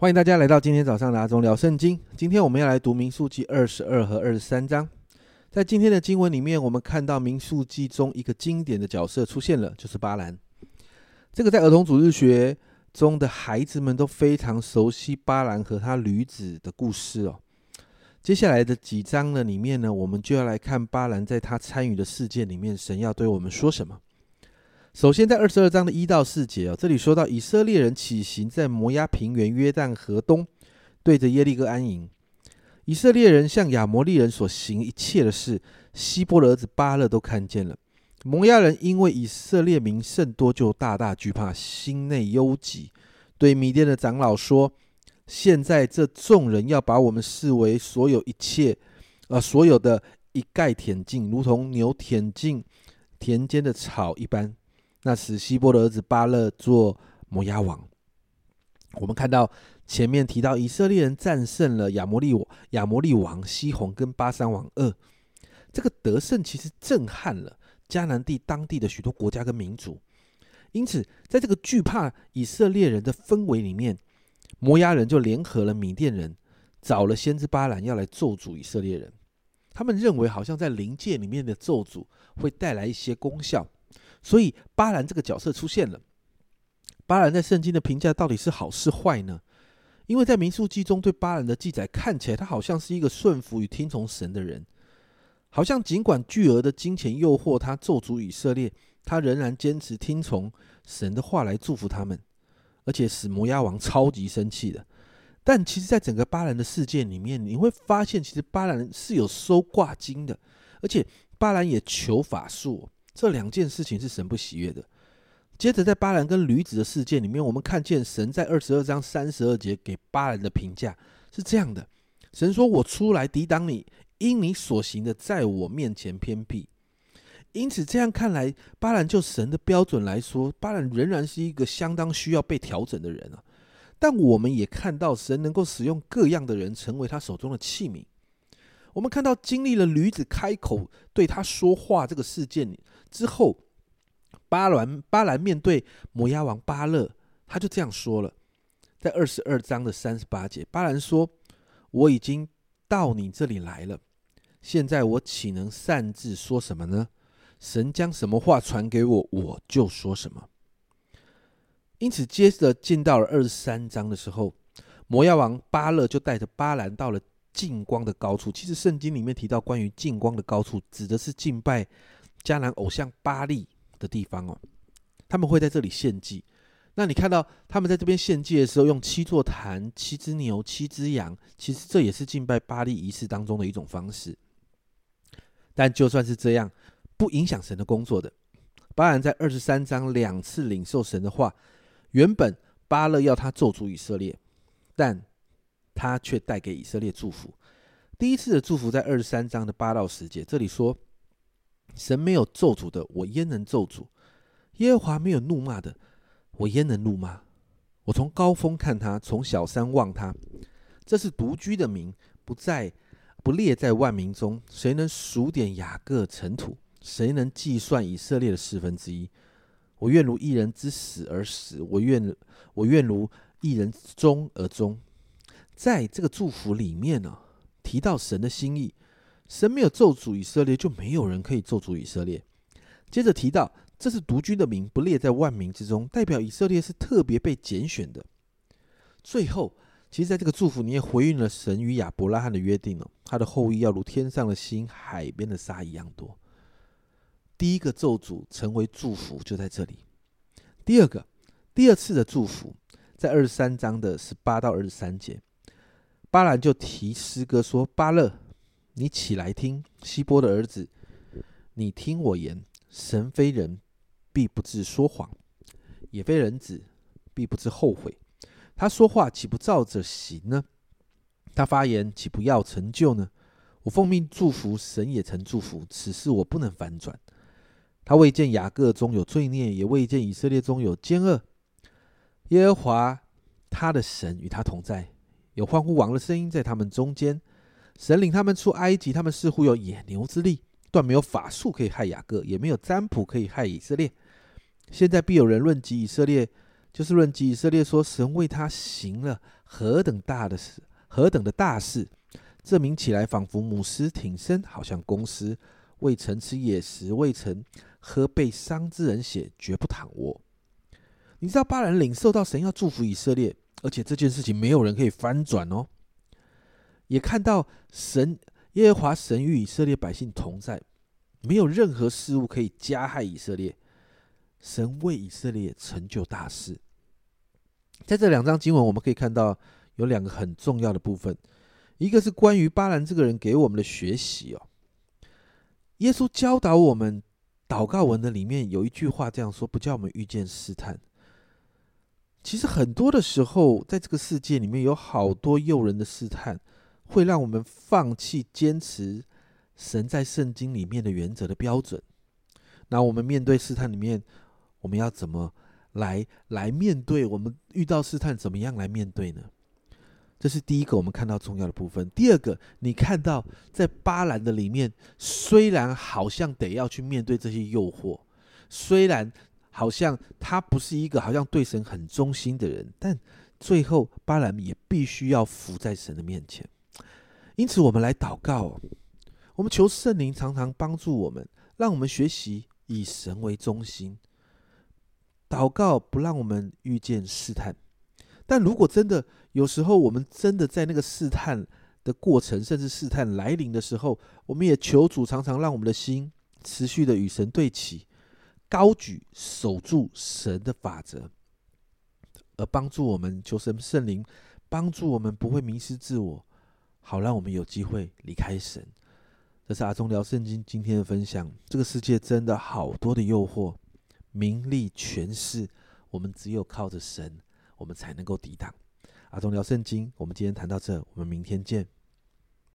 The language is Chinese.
欢迎大家来到今天早上的阿忠聊圣经。今天我们要来读民数记二十二和二十三章。在今天的经文里面，我们看到民数记中一个经典的角色出现了，就是巴兰。这个在儿童主日学中的孩子们都非常熟悉巴兰和他驴子的故事哦。接下来的几章呢里面呢，我们就要来看巴兰在他参与的事件里面，神要对我们说什么。首先，在二十二章的一到四节哦，这里说到以色列人起行在摩押平原约旦河东，对着耶利哥安营。以色列人向亚摩利人所行一切的事，希波的儿子巴勒都看见了。摩押人因为以色列民甚多，就大大惧怕，心内忧急，对米甸的长老说：“现在这众人要把我们视为所有一切，呃，所有的一概舔尽，如同牛舔尽田间的草一般。”那使希波的儿子巴勒做摩押王。我们看到前面提到以色列人战胜了亚摩利亚摩利王西宏跟巴山王二，这个得胜其实震撼了迦南地当地的许多国家跟民族。因此，在这个惧怕以色列人的氛围里面，摩押人就联合了米甸人，找了先知巴兰要来咒诅以色列人。他们认为好像在灵界里面的咒诅会带来一些功效，所以巴兰这个角色出现了。巴兰在圣经的评价到底是好是坏呢？因为在民数记中对巴兰的记载看起来，他好像是一个顺服与听从神的人，好像尽管巨额的金钱诱惑他咒诅以色列，他仍然坚持听从神的话来祝福他们，而且使摩押王超级生气的。但其实，在整个巴兰的事件里面，你会发现，其实巴兰是有收挂金的，而且巴兰也求法术，这两件事情是神不喜悦的。接着，在巴兰跟驴子的事件里面，我们看见神在二十二章三十二节给巴兰的评价是这样的：神说：“我出来抵挡你，因你所行的在我面前偏僻。”因此，这样看来，巴兰就神的标准来说，巴兰仍然是一个相当需要被调整的人啊。但我们也看到，神能够使用各样的人成为他手中的器皿。我们看到，经历了驴子开口对他说话这个事件之后。巴兰巴兰面对摩押王巴勒，他就这样说了，在二十二章的三十八节，巴兰说：“我已经到你这里来了，现在我岂能擅自说什么呢？神将什么话传给我，我就说什么。”因此，接着进到了二十三章的时候，摩押王巴勒就带着巴兰到了近光的高处。其实，圣经里面提到关于近光的高处，指的是敬拜迦南偶像巴利。的地方哦，他们会在这里献祭。那你看到他们在这边献祭的时候，用七座坛、七只牛、七只羊，其实这也是敬拜巴利仪式当中的一种方式。但就算是这样，不影响神的工作的。巴兰在二十三章两次领受神的话，原本巴勒要他咒诅以色列，但他却带给以色列祝福。第一次的祝福在二十三章的八到十节，这里说。神没有咒诅的，我焉能咒诅？耶和华没有怒骂的，我焉能怒骂？我从高峰看他，从小山望他，这是独居的民，不在不列在万民中。谁能数点雅各尘土？谁能计算以色列的四分之一？我愿如一人之死而死，我愿我愿如一人之终而终。在这个祝福里面呢，提到神的心意。神没有咒诅以色列，就没有人可以咒诅以色列。接着提到，这是独居的名，不列在万民之中，代表以色列是特别被拣选的。最后，其实在这个祝福，你也回应了神与亚伯拉罕的约定了，他的后裔要如天上的星、海边的沙一样多。第一个咒诅成为祝福，就在这里。第二个，第二次的祝福，在二十三章的十八到二十三节，巴兰就提诗歌说：“巴勒。”你起来听，希波的儿子，你听我言。神非人，必不至说谎；也非人子，必不至后悔。他说话岂不照着行呢？他发言岂不要成就呢？我奉命祝福，神也曾祝福。此事我不能反转。他未见雅各中有罪孽，也未见以色列中有奸恶。耶和华他的神与他同在，有欢呼王的声音在他们中间。神领他们出埃及，他们似乎有野牛之力，断没有法术可以害雅各，也没有占卜可以害以色列。现在必有人论及以色列，就是论及以色列说，神为他行了何等大的事，何等的大事，证明起来仿佛母狮挺身，好像公狮，未曾吃野食，未曾喝被伤之人血，绝不躺卧。你知道巴兰领受到神要祝福以色列，而且这件事情没有人可以翻转哦。也看到神耶和华神与以色列百姓同在，没有任何事物可以加害以色列。神为以色列成就大事。在这两章经文，我们可以看到有两个很重要的部分，一个是关于巴兰这个人给我们的学习哦。耶稣教导我们祷告文的里面有一句话这样说：“不叫我们遇见试探。”其实很多的时候，在这个世界里面有好多诱人的试探，会让我们放弃坚持神在圣经里面的原则的标准。那我们面对试探里面，我们要怎么来来面对？我们遇到试探，怎么样来面对呢？这是第一个我们看到重要的部分。第二个，你看到在巴兰的里面，虽然好像得要去面对这些诱惑，虽然好像他不是一个好像对神很忠心的人，但最后巴兰也必须要伏在神的面前。因此，我们来祷告，我们求圣灵常常帮助我们，让我们学习以神为中心。祷告不让我们遇见试探，但如果真的有时候我们真的在那个试探的过程，甚至试探来临的时候，我们也求主常常让我们的心持续的与神对齐，高举守住神的法则，而帮助我们求神圣灵帮助我们不会迷失自我，好让我们有机会离开神。这是阿忠聊圣经今天的分享。这个世界真的好多的诱惑。名利权势，我们只有靠着神，我们才能够抵挡。阿忠聊圣经，我们今天谈到这，我们明天见。